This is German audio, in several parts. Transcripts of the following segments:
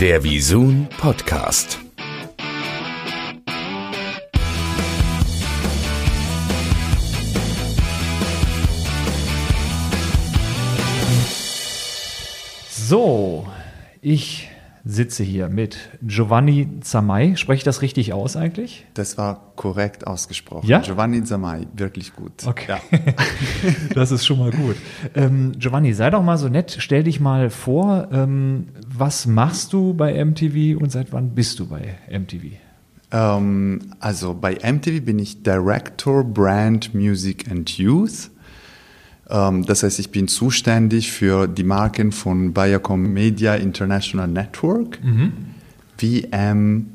Der Visun Podcast. So, ich sitze hier mit Giovanni Zamai. Spreche ich das richtig aus eigentlich? Das war korrekt ausgesprochen. Ja? Giovanni Zamai, wirklich gut. Okay. Ja. das ist schon mal gut. Ähm, Giovanni, sei doch mal so nett, stell dich mal vor, ähm, was machst du bei MTV und seit wann bist du bei MTV? Ähm, also bei MTV bin ich Director Brand Music and Youth. Ähm, das heißt, ich bin zuständig für die Marken von Viacom Media International Network, VMIN,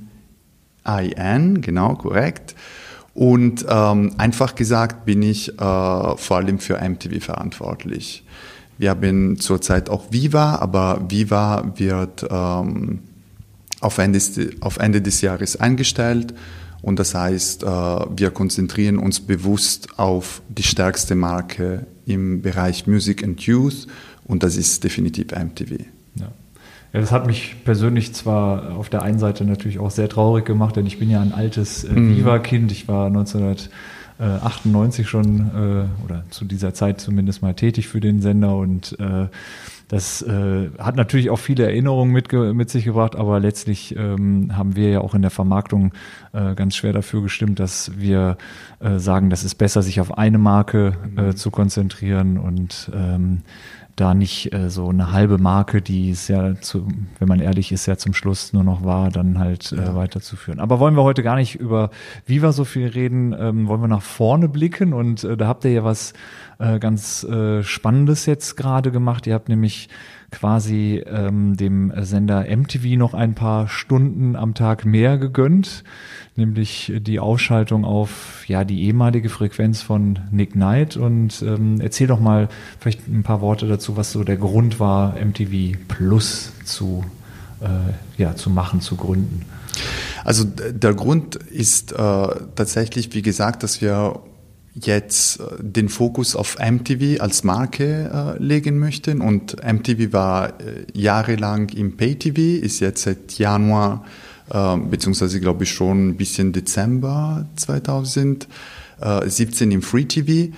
genau, korrekt. Und ähm, einfach gesagt bin ich äh, vor allem für MTV verantwortlich. Wir haben zurzeit auch Viva, aber Viva wird ähm, auf, Ende, auf Ende des Jahres eingestellt. Und das heißt, äh, wir konzentrieren uns bewusst auf die stärkste Marke im Bereich Music and Youth und das ist definitiv MTV. Ja. Ja, das hat mich persönlich zwar auf der einen Seite natürlich auch sehr traurig gemacht, denn ich bin ja ein altes äh, Viva-Kind. Ich war 1998 schon äh, oder zu dieser Zeit zumindest mal tätig für den Sender und äh, das äh, hat natürlich auch viele Erinnerungen mit, mit sich gebracht, aber letztlich ähm, haben wir ja auch in der Vermarktung äh, ganz schwer dafür gestimmt, dass wir äh, sagen, das ist besser, sich auf eine Marke äh, zu konzentrieren und ähm, da nicht äh, so eine halbe Marke, die es ja, zu, wenn man ehrlich ist, ja zum Schluss nur noch war, dann halt äh, weiterzuführen. Aber wollen wir heute gar nicht über Viva so viel reden, ähm, wollen wir nach vorne blicken und äh, da habt ihr ja was äh, ganz äh, Spannendes jetzt gerade gemacht. Ihr habt nämlich quasi ähm, dem Sender MTV noch ein paar Stunden am Tag mehr gegönnt, nämlich die Ausschaltung auf ja die ehemalige Frequenz von Nick Knight. Und ähm, erzähl doch mal vielleicht ein paar Worte dazu, was so der Grund war, MTV Plus zu äh, ja zu machen, zu gründen. Also der Grund ist äh, tatsächlich, wie gesagt, dass wir jetzt äh, den Fokus auf MTV als Marke äh, legen möchten. Und MTV war äh, jahrelang im Pay-TV, ist jetzt seit Januar, äh, beziehungsweise glaube ich schon ein bisschen Dezember 2017 im Free-TV.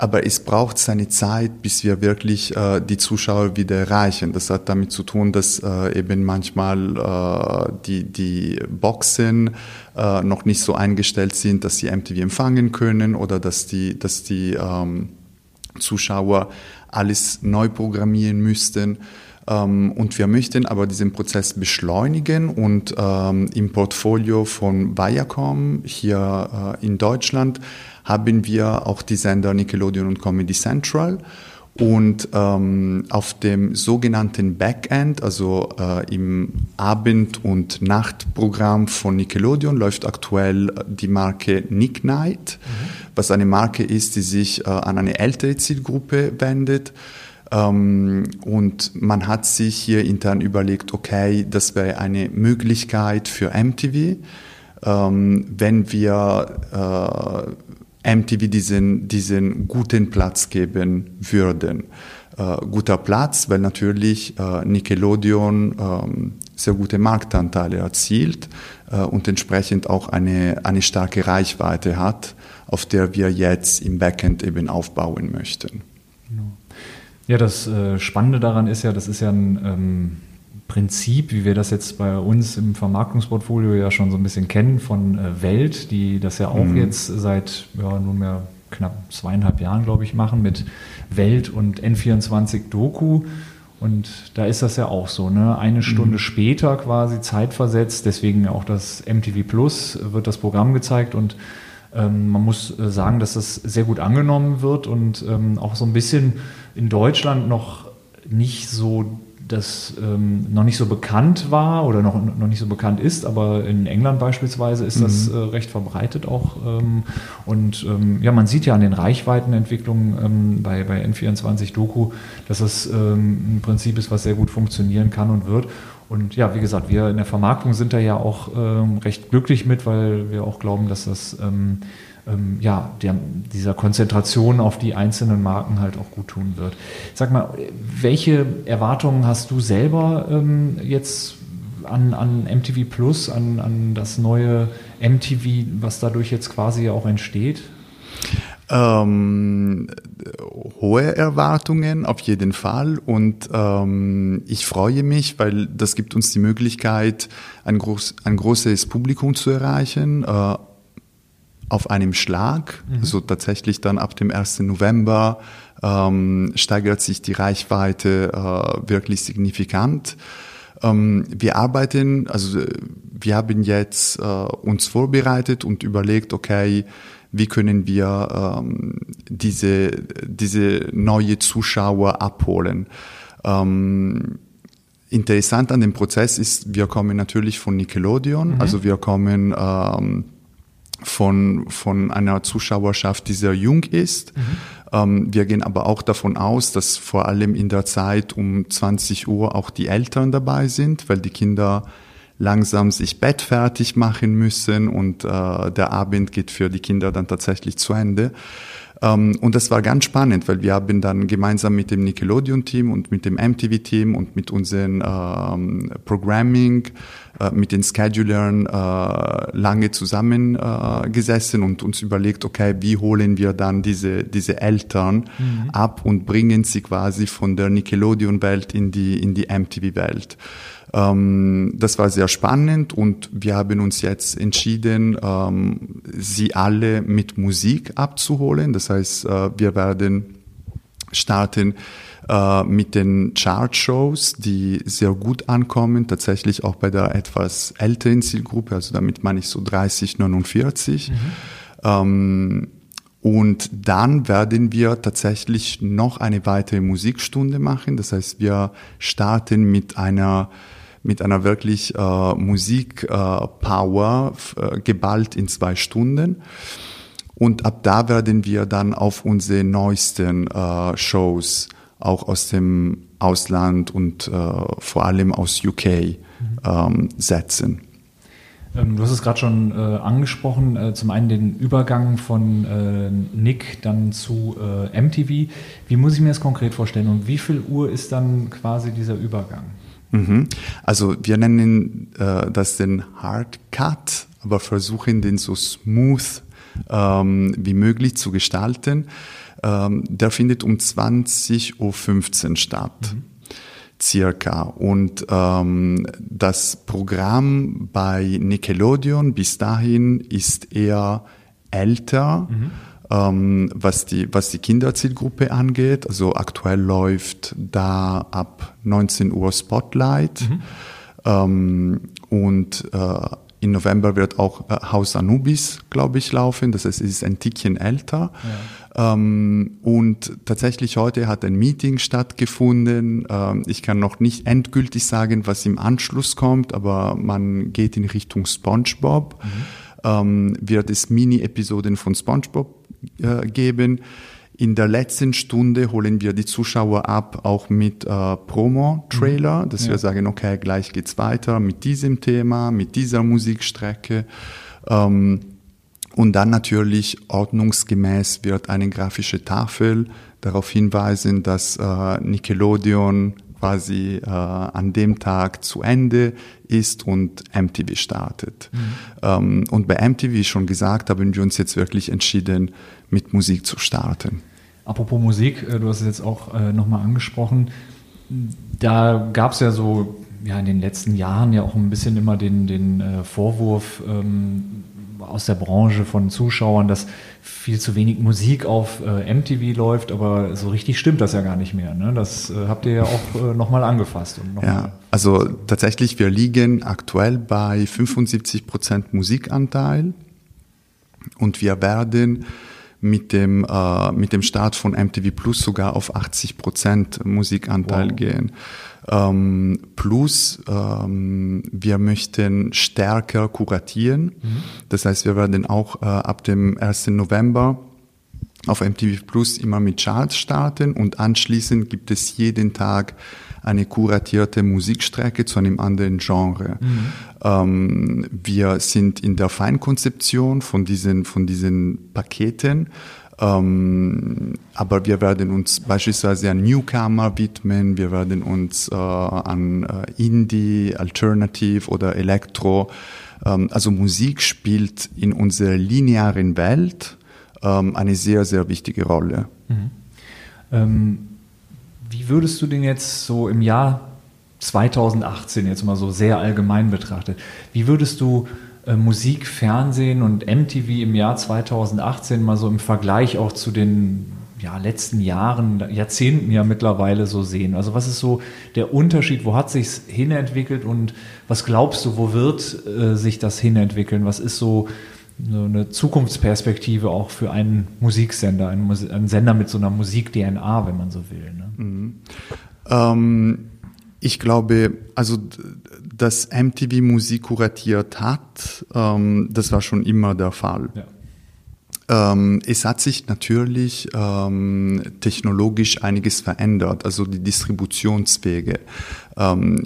Aber es braucht seine Zeit, bis wir wirklich äh, die Zuschauer wieder erreichen. Das hat damit zu tun, dass äh, eben manchmal äh, die, die Boxen äh, noch nicht so eingestellt sind, dass sie MTV empfangen können oder dass die, dass die ähm, Zuschauer alles neu programmieren müssten. Ähm, und wir möchten aber diesen Prozess beschleunigen und ähm, im Portfolio von Viacom hier äh, in Deutschland haben wir auch die Sender Nickelodeon und Comedy Central. Und ähm, auf dem sogenannten Backend, also äh, im Abend- und Nachtprogramm von Nickelodeon, läuft aktuell die Marke Nick Night, mhm. was eine Marke ist, die sich äh, an eine ältere Zielgruppe wendet. Ähm, und man hat sich hier intern überlegt, okay, das wäre eine Möglichkeit für MTV, ähm, wenn wir äh, MTV diesen, diesen guten Platz geben würden. Äh, guter Platz, weil natürlich äh, Nickelodeon ähm, sehr gute Marktanteile erzielt und entsprechend auch eine, eine starke Reichweite hat, auf der wir jetzt im Backend eben aufbauen möchten. Ja, das äh, Spannende daran ist ja, das ist ja ein ähm Prinzip, wie wir das jetzt bei uns im Vermarktungsportfolio ja schon so ein bisschen kennen von äh, Welt, die das ja auch mhm. jetzt seit ja, nunmehr knapp zweieinhalb Jahren, glaube ich, machen mit Welt und N24 Doku. Und da ist das ja auch so, ne? Eine Stunde mhm. später quasi zeitversetzt, deswegen auch das MTV Plus wird das Programm gezeigt und ähm, man muss äh, sagen, dass das sehr gut angenommen wird und ähm, auch so ein bisschen in Deutschland noch nicht so das ähm, noch nicht so bekannt war oder noch, noch nicht so bekannt ist, aber in England beispielsweise ist das mhm. äh, recht verbreitet auch. Ähm, und ähm, ja, man sieht ja an den Reichweitenentwicklungen ähm, bei, bei N24 Doku, dass das ähm, ein Prinzip ist, was sehr gut funktionieren kann und wird. Und ja, wie gesagt, wir in der Vermarktung sind da ja auch ähm, recht glücklich mit, weil wir auch glauben, dass das ähm, ja, der, dieser Konzentration auf die einzelnen Marken halt auch gut tun wird. Sag mal, welche Erwartungen hast du selber ähm, jetzt an, an MTV Plus, an, an das neue MTV, was dadurch jetzt quasi auch entsteht? Ähm, hohe Erwartungen auf jeden Fall und ähm, ich freue mich, weil das gibt uns die Möglichkeit, ein, groß, ein großes Publikum zu erreichen äh, auf einem Schlag. Mhm. Also tatsächlich dann ab dem 1. November ähm, steigert sich die Reichweite äh, wirklich signifikant. Ähm, wir arbeiten, also wir haben jetzt äh, uns vorbereitet und überlegt, okay, wie können wir ähm, diese, diese neue Zuschauer abholen. Ähm, interessant an dem Prozess ist, wir kommen natürlich von Nickelodeon, mhm. also wir kommen ähm, von, von einer Zuschauerschaft, die sehr jung ist. Mhm. Ähm, wir gehen aber auch davon aus, dass vor allem in der Zeit um 20 Uhr auch die Eltern dabei sind, weil die Kinder langsam sich bettfertig machen müssen und äh, der Abend geht für die Kinder dann tatsächlich zu Ende. Ähm, und das war ganz spannend, weil wir haben dann gemeinsam mit dem Nickelodeon-Team und mit dem MTV-Team und mit unseren ähm, Programming, äh, mit den Schedulern äh, lange zusammengesessen äh, und uns überlegt, okay, wie holen wir dann diese, diese Eltern mhm. ab und bringen sie quasi von der Nickelodeon-Welt in die, in die MTV-Welt. Ähm, das war sehr spannend und wir haben uns jetzt entschieden, ähm, sie alle mit Musik abzuholen. Das heißt, äh, wir werden starten äh, mit den Chart-Shows, die sehr gut ankommen, tatsächlich auch bei der etwas älteren Zielgruppe, also damit meine ich so 30, 49. Mhm. Ähm, und dann werden wir tatsächlich noch eine weitere Musikstunde machen. Das heißt, wir starten mit einer mit einer wirklich äh, Musikpower äh, äh, geballt in zwei Stunden. Und ab da werden wir dann auf unsere neuesten äh, Shows auch aus dem Ausland und äh, vor allem aus UK mhm. ähm, setzen. Ähm, du hast es gerade schon äh, angesprochen, äh, zum einen den Übergang von äh, Nick dann zu äh, MTV. Wie muss ich mir das konkret vorstellen und wie viel Uhr ist dann quasi dieser Übergang? Mhm. Also wir nennen äh, das den Hard Cut, aber versuchen den so smooth ähm, wie möglich zu gestalten. Ähm, der findet um 20.15 Uhr statt. Mhm. Circa. Und ähm, das Programm bei Nickelodeon bis dahin ist eher älter. Mhm ähm, was, die, was die Kinderzielgruppe angeht. Also aktuell läuft da ab 19 Uhr Spotlight mhm. ähm, und äh, in November wird auch äh, Haus Anubis, glaube ich, laufen. Das heißt, es ist ein Tickchen älter. Ja. Ähm, und tatsächlich heute hat ein Meeting stattgefunden. Ähm, ich kann noch nicht endgültig sagen, was im Anschluss kommt, aber man geht in Richtung SpongeBob. Mhm. Ähm, wird es Mini-Episoden von SpongeBob äh, geben. In der letzten Stunde holen wir die Zuschauer ab, auch mit äh, Promo-Trailer, mhm. dass ja. wir sagen, okay, gleich geht's weiter mit diesem Thema, mit dieser Musikstrecke. Ähm, und dann natürlich ordnungsgemäß wird eine grafische Tafel darauf hinweisen, dass äh, Nickelodeon quasi äh, an dem Tag zu Ende ist und MTV startet. Mhm. Ähm, und bei MTV, wie schon gesagt, haben wir uns jetzt wirklich entschieden, mit Musik zu starten. Apropos Musik, äh, du hast es jetzt auch äh, nochmal angesprochen. Da gab es ja so ja, in den letzten Jahren ja auch ein bisschen immer den, den äh, Vorwurf, ähm, aus der Branche von Zuschauern, dass viel zu wenig Musik auf äh, MTV läuft, aber so richtig stimmt das ja gar nicht mehr. Ne? Das äh, habt ihr ja auch äh, nochmal angefasst. Noch ja, mal also tatsächlich, wir liegen aktuell bei 75 Prozent Musikanteil und wir werden mit dem, äh, mit dem Start von MTV Plus sogar auf 80 Prozent Musikanteil wow. gehen. Ähm, plus, ähm, wir möchten stärker kuratieren. Mhm. Das heißt, wir werden auch äh, ab dem 1. November auf MTV Plus immer mit Charts starten und anschließend gibt es jeden Tag eine kuratierte Musikstrecke zu einem anderen Genre. Mhm. Ähm, wir sind in der Feinkonzeption von diesen, von diesen Paketen Ähm, aber wir werden uns beispielsweise an Newcomer widmen, wir werden uns äh, an äh, Indie, Alternative oder Elektro. Ähm, also Musik spielt in unserer linearen Welt ähm, eine sehr, sehr wichtige Rolle. Mhm. Wie würdest du den jetzt so im Jahr 2018 jetzt mal so sehr allgemein betrachtet, wie würdest du äh, Musik, Fernsehen und MTV im Jahr 2018 mal so im Vergleich auch zu den ja, letzten Jahren, Jahrzehnten ja mittlerweile so sehen? Also was ist so der Unterschied? Wo hat sich hinentwickelt und was glaubst du, wo wird äh, sich das hinentwickeln? Was ist so, so eine Zukunftsperspektive auch für einen Musiksender, einen, Mus einen Sender mit so einer Musik-DNA, wenn man so will? Ne? Mhm. Ähm, ich glaube, also dass MTV Musik kuratiert hat, ähm, das war schon immer der Fall. Ja. Ähm, es hat sich natürlich ähm, technologisch einiges verändert, also die Distributionswege. Ähm,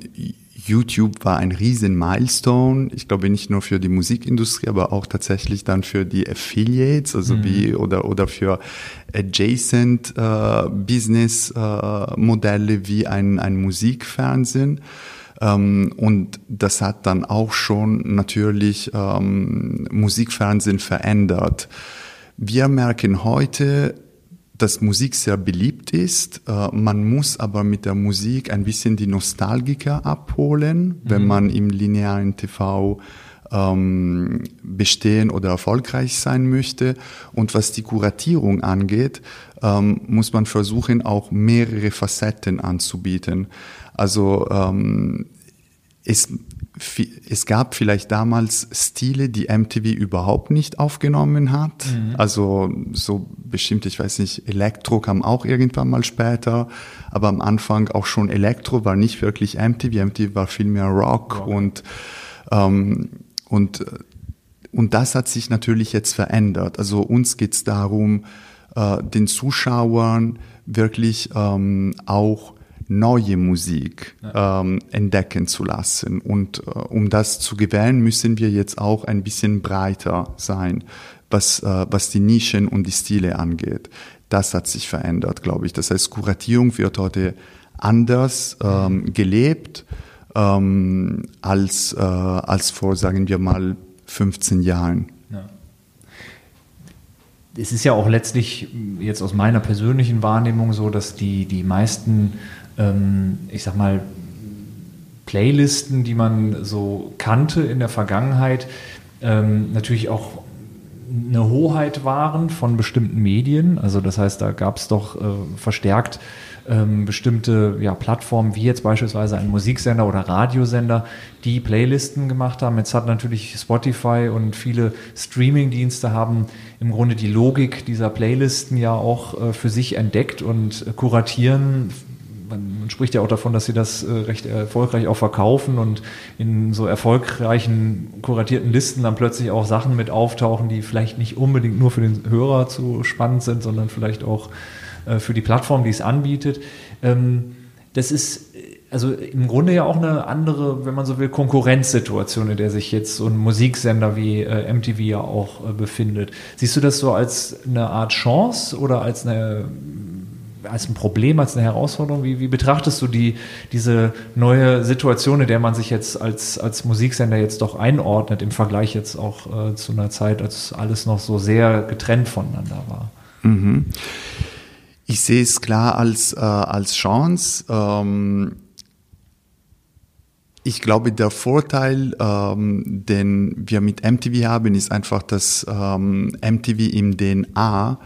YouTube war ein riesen Milestone, ich glaube nicht nur für die Musikindustrie, aber auch tatsächlich dann für die Affiliates, also mhm. wie oder oder für adjacent äh, Business äh, Modelle wie ein ein Musikfernsehen. Ähm, und das hat dann auch schon natürlich ähm, Musikfernsehen verändert. Wir merken heute, dass Musik sehr beliebt ist. Äh, man muss aber mit der Musik ein bisschen die Nostalgiker abholen, wenn mhm. man im linearen TV ähm, bestehen oder erfolgreich sein möchte. Und was die Kuratierung angeht, ähm, muss man versuchen, auch mehrere Facetten anzubieten. Also ähm, es, es gab vielleicht damals Stile, die MTV überhaupt nicht aufgenommen hat. Mhm. Also so bestimmt, ich weiß nicht, Elektro kam auch irgendwann mal später, aber am Anfang auch schon Elektro war nicht wirklich MTV. MTV war viel mehr Rock wow. und ähm, und und das hat sich natürlich jetzt verändert. Also uns geht es darum, äh, den Zuschauern wirklich ähm, auch neue Musik ähm, entdecken zu lassen. Und äh, um das zu gewähren, müssen wir jetzt auch ein bisschen breiter sein, was, äh, was die Nischen und die Stile angeht. Das hat sich verändert, glaube ich. Das heißt, Kuratierung wird heute anders ähm, gelebt ähm, als, äh, als vor, sagen wir mal, 15 Jahren. Ja. Es ist ja auch letztlich jetzt aus meiner persönlichen Wahrnehmung so, dass die, die meisten ähm, ich sag mal, Playlisten, die man so kannte in der Vergangenheit, ähm, natürlich auch eine Hoheit waren von bestimmten Medien. Also das heißt, da gab es doch äh, verstärkt ähm, bestimmte ja, Plattformen, wie jetzt beispielsweise ein Musiksender oder Radiosender, die Playlisten gemacht haben. Jetzt hat natürlich Spotify und viele Streaming-Dienste haben im Grunde die Logik dieser Playlisten ja auch äh, für sich entdeckt und äh, kuratieren man, man, spricht ja auch davon, dass sie das äh, recht erfolgreich auch verkaufen und in so erfolgreichen kuratierten Listen dann plötzlich auch Sachen mit auftauchen, die vielleicht nicht unbedingt nur für den Hörer zu spannend sind, sondern vielleicht auch äh, für die Plattform, die es anbietet. Ähm, das ist also im Grunde ja auch eine andere, wenn man so will, Konkurrenzsituation, in der sich jetzt so ein Musiksender wie äh, MTV ja auch äh, befindet. Siehst du das so als eine Art Chance oder als eine als ein Problem, als eine Herausforderung? Wie, wie betrachtest du die, diese neue Situation, in der man sich jetzt als, als Musiksender jetzt doch einordnet, im Vergleich jetzt auch äh, zu einer Zeit, als alles noch so sehr getrennt voneinander war? Mhm. Ich sehe es klar als, äh, als Chance. Ähm ich glaube, der Vorteil, ähm, den wir mit MTV haben, ist einfach, dass ähm, MTV im DNA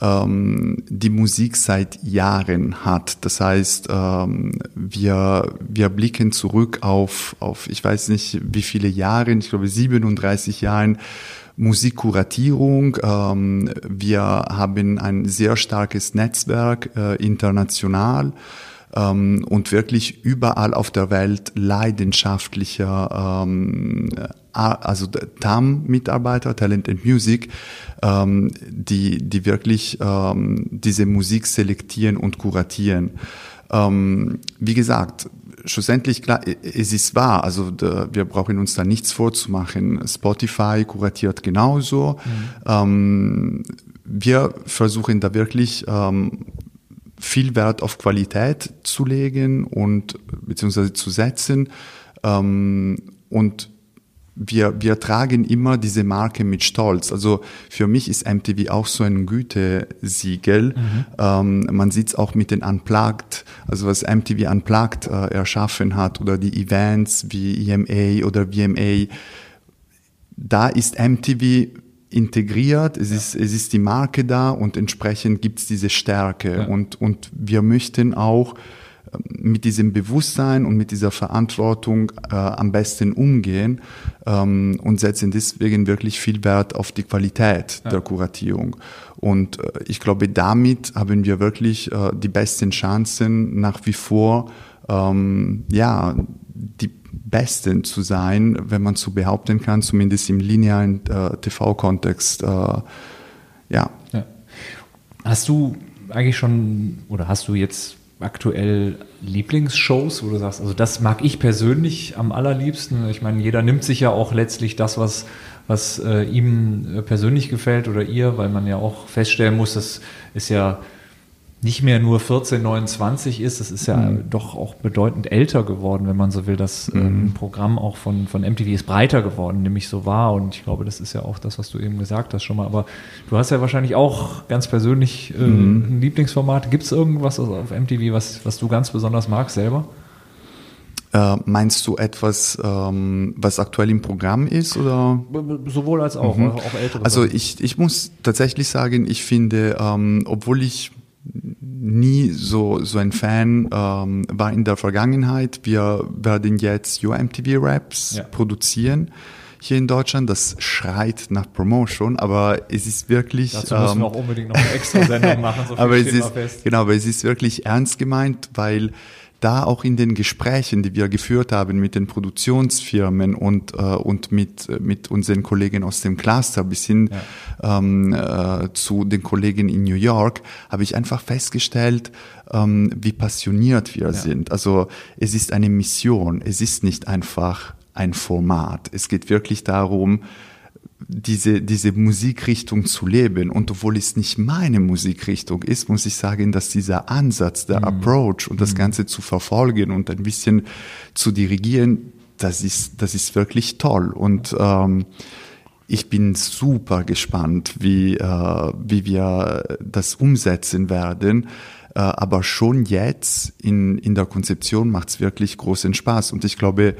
ähm, die Musik seit Jahren hat. Das heißt, ähm, wir, wir blicken zurück auf, auf, ich weiß nicht wie viele Jahre, ich glaube 37 Jahren Musikkuratierung. Ähm, wir haben ein sehr starkes Netzwerk äh, international ähm, und wirklich überall auf der Welt leidenschaftlicher ähm, also TAM-Mitarbeiter, Talent and Music, ähm, die, die wirklich ähm, diese Musik selektieren und kuratieren. Ähm, wie gesagt, schlussendlich klar, es ist wahr, also da, wir brauchen uns da nichts vorzumachen. Spotify kuratiert genauso. Mhm. Ähm, wir versuchen da wirklich ähm, viel Wert auf Qualität zu legen und beziehungsweise zu setzen. Ähm, und wir, wir tragen immer diese Marke mit Stolz. Also für mich ist MTV auch so ein Gütesiegel. Mhm. Ähm, man sieht es auch mit den Unplugged, also was MTV Unplugged äh, erschaffen hat oder die Events wie EMA oder VMA. Da ist MTV integriert, es, ja. ist, es ist die Marke da und entsprechend gibt es diese Stärke. Ja. Und, und wir möchten auch ähm, mit diesem Bewusstsein und mit dieser Verantwortung äh, am besten umgehen ähm, und setzen deswegen wirklich viel Wert auf die Qualität ja. der Kuratierung. Und äh, ich glaube, damit haben wir wirklich äh, die besten Chancen nach wie vor, ähm, ja, die Besten zu sein, wenn man so behaupten kann, zumindest im linearen äh, TV-Kontext. Äh, ja. ja. Hast du eigentlich schon oder hast du jetzt aktuell Lieblingsshows, wo du sagst, also das mag ich persönlich am allerliebsten. Ich meine, jeder nimmt sich ja auch letztlich das, was, was äh, ihm persönlich gefällt oder ihr, weil man ja auch feststellen muss, das ist ja nicht mehr nur 14, 29 ist, das ist ja mhm. doch auch bedeutend älter geworden, wenn man so will. Das mhm. ähm, Programm auch von, von MTV ist breiter geworden, nämlich so war. Und ich glaube, das ist ja auch das, was du eben gesagt hast schon mal. Aber du hast ja wahrscheinlich auch ganz persönlich äh, mhm. ein Lieblingsformat. Gibt es irgendwas auf MTV, was, was du ganz besonders magst selber? Äh, meinst du etwas, ähm, was aktuell im Programm ist oder? Sowohl als auch, mhm. auch ältere. Also ich, ich muss tatsächlich sagen, ich finde, ähm, obwohl ich nie so, so ein Fan ähm, war in der Vergangenheit. Wir werden jetzt UMTV Raps ja. produzieren hier in Deutschland. Das schreit nach Promotion, aber es ist wirklich. Dazu müssen ähm, wir auch unbedingt noch eine extra Sendung machen. So aber es ist, genau, aber es ist wirklich ernst gemeint, weil da auch in den Gesprächen, die wir geführt haben mit den Produktionsfirmen und, äh, und mit, mit unseren Kollegen aus dem Cluster bis hin ja. ähm, äh, zu den Kollegen in New York, habe ich einfach festgestellt, ähm, wie passioniert wir ja. sind. Also es ist eine Mission, es ist nicht einfach ein Format. Es geht wirklich darum, diese, diese Musikrichtung zu leben. Und obwohl es nicht meine Musikrichtung ist, muss ich sagen, dass dieser Ansatz, der mhm. Approach und das mhm. Ganze zu verfolgen und ein bisschen zu dirigieren, das ist, das ist wirklich toll. Und ähm, ich bin super gespannt, wie, äh, wie wir das umsetzen werden. Äh, aber schon jetzt in, in der Konzeption macht es wirklich großen Spaß. Und ich glaube,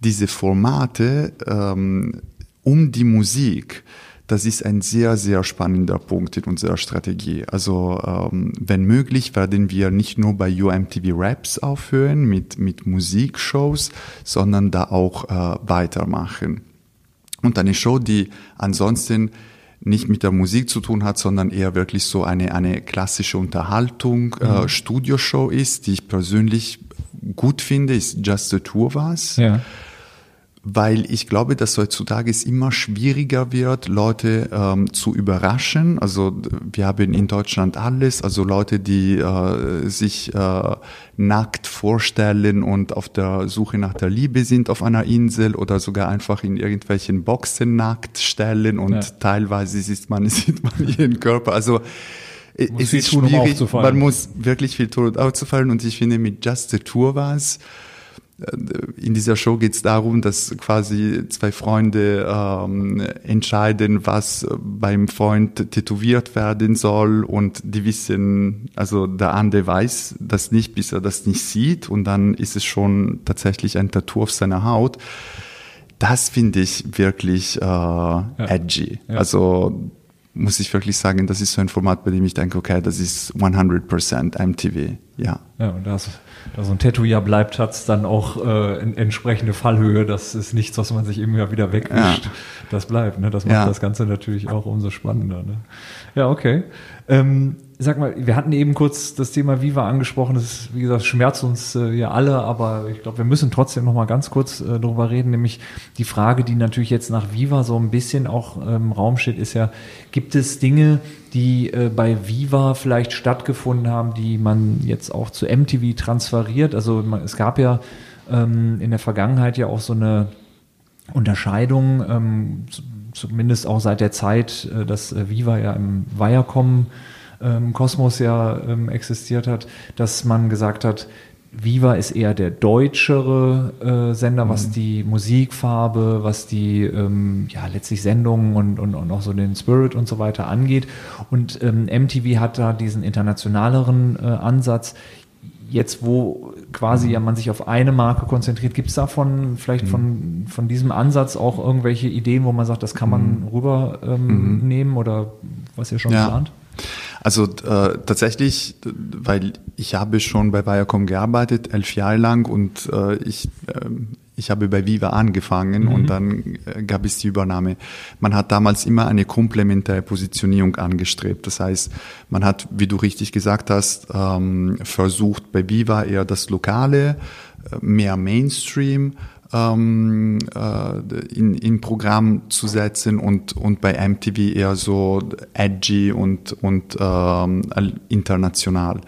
diese Formate ähm, um die Musik, das ist ein sehr, sehr spannender Punkt in unserer Strategie. Also ähm, wenn möglich, werden wir nicht nur bei UMTV Raps aufhören mit, mit Musikshows, sondern da auch äh, weitermachen. Und eine Show, die ansonsten nicht mit der Musik zu tun hat, sondern eher wirklich so eine, eine klassische Unterhaltung, äh, mhm. äh, Studioshow ist, die ich persönlich gut finde, ist Just the of Us. Ja weil ich glaube, dass heutzutage es immer schwieriger wird, Leute ähm, zu überraschen. Also wir haben in Deutschland alles, also Leute, die äh, sich äh, nackt vorstellen und auf der Suche nach der Liebe sind auf einer Insel oder sogar einfach in irgendwelchen Boxen nackt stellen und ja. teilweise sieht man, sieht man ihren Körper. Also es ist tun, schwierig, um man muss wirklich viel tun, um aufzufallen und ich finde mit Just the Tour war es in dieser Show geht es darum, dass quasi zwei Freunde ähm, entscheiden, was beim Freund tätowiert werden soll und die wissen, also der andere weiß das nicht, bis er das nicht sieht und dann ist es schon tatsächlich ein Tattoo auf seiner Haut. Das finde ich wirklich äh, ja. edgy. Ja. Also muss ich wirklich sagen, das ist so ein Format, bei dem ich denke, okay, das ist 100% MTV. Ja. Ja, und das da so ein Tattoo ja bleibt, hat es dann auch äh, entsprechende Fallhöhe. Das ist nichts, was man sich eben ja wieder wegwischt. Ja. Das bleibt. Ne? Das macht ja. das Ganze natürlich auch umso spannender. Ne? Ja, okay. Ähm, sag mal, wir hatten eben kurz das Thema Viva angesprochen. Das ist, wie gesagt, schmerzt uns äh, ja alle, aber ich glaube, wir müssen trotzdem noch mal ganz kurz äh, darüber reden. Nämlich die Frage, die natürlich jetzt nach Viva so ein bisschen auch im ähm, Raum steht, ist ja, gibt es Dinge, die äh, bei Viva vielleicht stattgefunden haben, die man jetzt auch zu MTV transferiert? Also man, es gab ja ähm, in der Vergangenheit ja auch so eine Unterscheidung. Ähm, zumindest auch seit der Zeit, äh, dass äh, Viva ja im Viacom ähm, Kosmos ja ähm, existiert hat, dass man gesagt hat, Viva ist eher der deutschere äh, Sender, was mhm. die Musikfarbe, was die ähm, ja letztlich Sendungen und, und, und auch so den Spirit und so weiter angeht. Und ähm, MTV hat da diesen internationaleren äh, Ansatz. Jetzt, wo quasi ja man sich auf eine Marke konzentriert, gibt es davon vielleicht mhm. von, von diesem Ansatz auch irgendwelche Ideen, wo man sagt, das kann man mhm. rübernehmen ähm, oder was ihr schon ja. plant? Also äh, tatsächlich, weil ich habe schon bei Viacom gearbeitet, elf Jahre lang und äh, ich, äh, ich habe bei Viva angefangen mhm. und dann äh, gab es die Übernahme. Man hat damals immer eine komplementäre Positionierung angestrebt. Das heißt, man hat, wie du richtig gesagt hast, ähm, versucht bei Viva eher das Lokale, äh, mehr Mainstream, ähm, äh, in, in Programm zu setzen und, und bei MTV eher so edgy und, und ähm, international.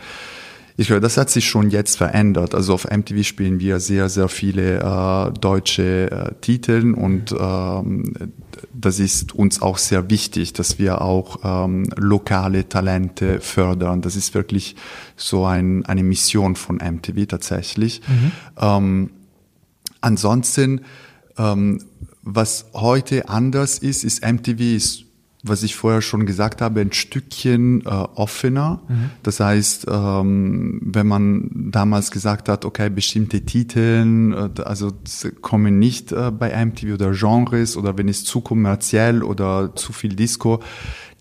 Ich glaube, das hat sich schon jetzt verändert. Also auf MTV spielen wir sehr, sehr viele äh, deutsche äh, Titel und ähm, das ist uns auch sehr wichtig, dass wir auch ähm, lokale Talente fördern. Das ist wirklich so ein, eine Mission von MTV tatsächlich. Mhm. Ähm, Ansonsten, ähm, was heute anders ist, ist MTV ist was ich vorher schon gesagt habe, ein Stückchen äh, offener. Mhm. Das heißt, ähm, wenn man damals gesagt hat, okay, bestimmte Titel, äh, also kommen nicht äh, bei MTV oder Genres oder wenn es zu kommerziell oder zu viel Disco,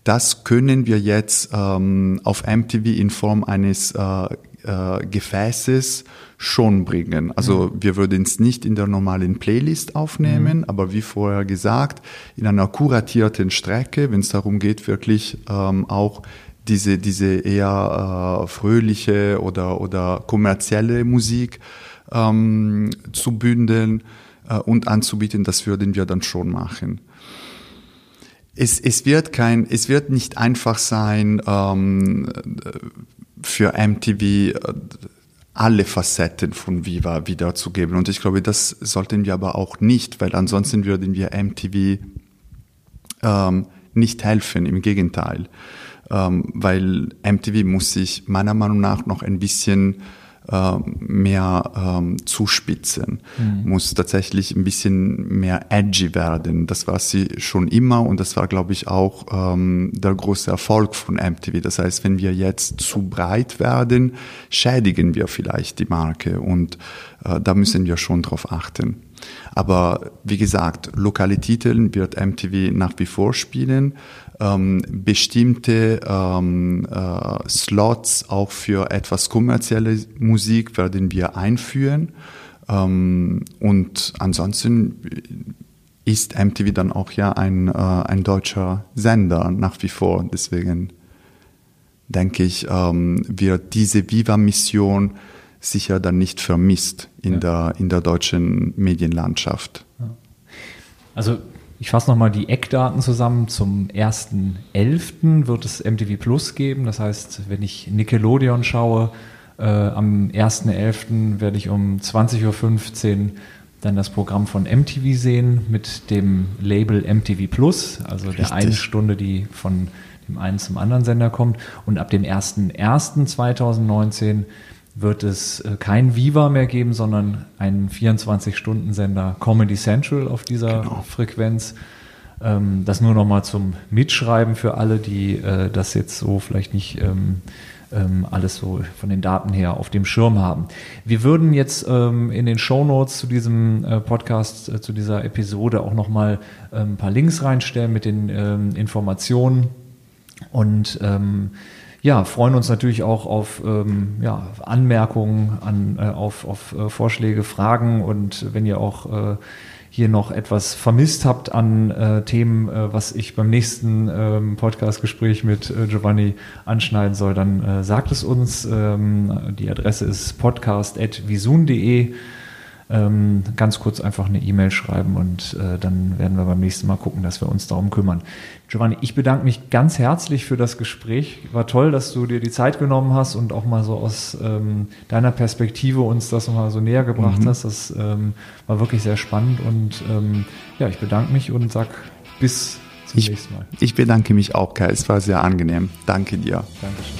das können wir jetzt ähm, auf MTV in Form eines äh, äh, Gefäßes schon bringen. Also wir würden es nicht in der normalen Playlist aufnehmen, mhm. aber wie vorher gesagt, in einer kuratierten Strecke, wenn es darum geht, wirklich ähm, auch diese, diese eher äh, fröhliche oder, oder kommerzielle Musik ähm, zu bündeln äh, und anzubieten, das würden wir dann schon machen. Es, es wird kein, es wird nicht einfach sein, ähm, für MTV äh, alle Facetten von Viva wiederzugeben. Und ich glaube, das sollten wir aber auch nicht, weil ansonsten würden wir MTV ähm, nicht helfen, im Gegenteil. Ähm, weil MTV muss sich meiner Meinung nach noch ein bisschen äh, mehr ähm, zuspitzen, mhm. muss tatsächlich ein bisschen mehr edgy werden. Das war sie schon immer und das war, glaube ich, auch ähm, der große Erfolg von MTV. Das heißt, wenn wir jetzt zu breit werden, schädigen wir vielleicht die Marke und äh, da müssen wir schon drauf achten. Aber wie gesagt, lokale Titel wird MTV nach wie vor spielen. Ähm, bestimmte ähm, äh, Slots auch für etwas kommerzielle Musik werden wir einführen. Ähm, und ansonsten ist MTV dann auch ja ein, äh, ein deutscher Sender nach wie vor. Deswegen denke ich, ähm, wird diese Viva-Mission sicher dann nicht vermisst in, ja. der, in der deutschen Medienlandschaft. Also ich fasse nochmal die Eckdaten zusammen. Zum 1.11. wird es MTV Plus geben. Das heißt, wenn ich Nickelodeon schaue, äh, am 1.11. werde ich um 20.15 Uhr dann das Programm von MTV sehen mit dem Label MTV Plus, also Richtig. der eine Stunde, die von dem einen zum anderen Sender kommt. Und ab dem 1.1.2019 wird es äh, kein Viva mehr geben, sondern einen 24-Stunden-Sender Comedy Central auf dieser genau. Frequenz. Ähm, das nur noch mal zum Mitschreiben für alle, die äh, das jetzt so vielleicht nicht ähm, ähm, alles so von den Daten her auf dem Schirm haben. Wir würden jetzt ähm, in den Show Notes zu diesem äh, Podcast, äh, zu dieser Episode auch noch mal ähm, ein paar Links reinstellen mit den ähm, Informationen und ähm, ja, freuen uns natürlich auch auf ähm, ja, Anmerkungen, an, äh, auf, auf äh, Vorschläge, Fragen und wenn ihr auch äh, hier noch etwas vermisst habt an äh, Themen, äh, was ich beim nächsten ähm, Podcastgespräch mit äh, Giovanni anschneiden soll, dann sagt es uns. Ähm, die Adresse ist podcast.visun.de ähm, ganz kurz einfach eine E-Mail schreiben und äh, dann werden wir beim nächsten Mal gucken, dass wir uns darum kümmern. Giovanni, ich bedanke mich ganz herzlich für das Gespräch. War toll, dass du dir die Zeit genommen hast und auch mal so aus ähm, deiner Perspektive uns das nochmal so näher gebracht mhm. hast. Das ähm, war wirklich sehr spannend und ähm, ja, ich bedanke mich und sag bis zum Ich, nächsten Mal. ich bedanke mich auch, Kai. Es war sehr angenehm. Danke dir. Dankeschön.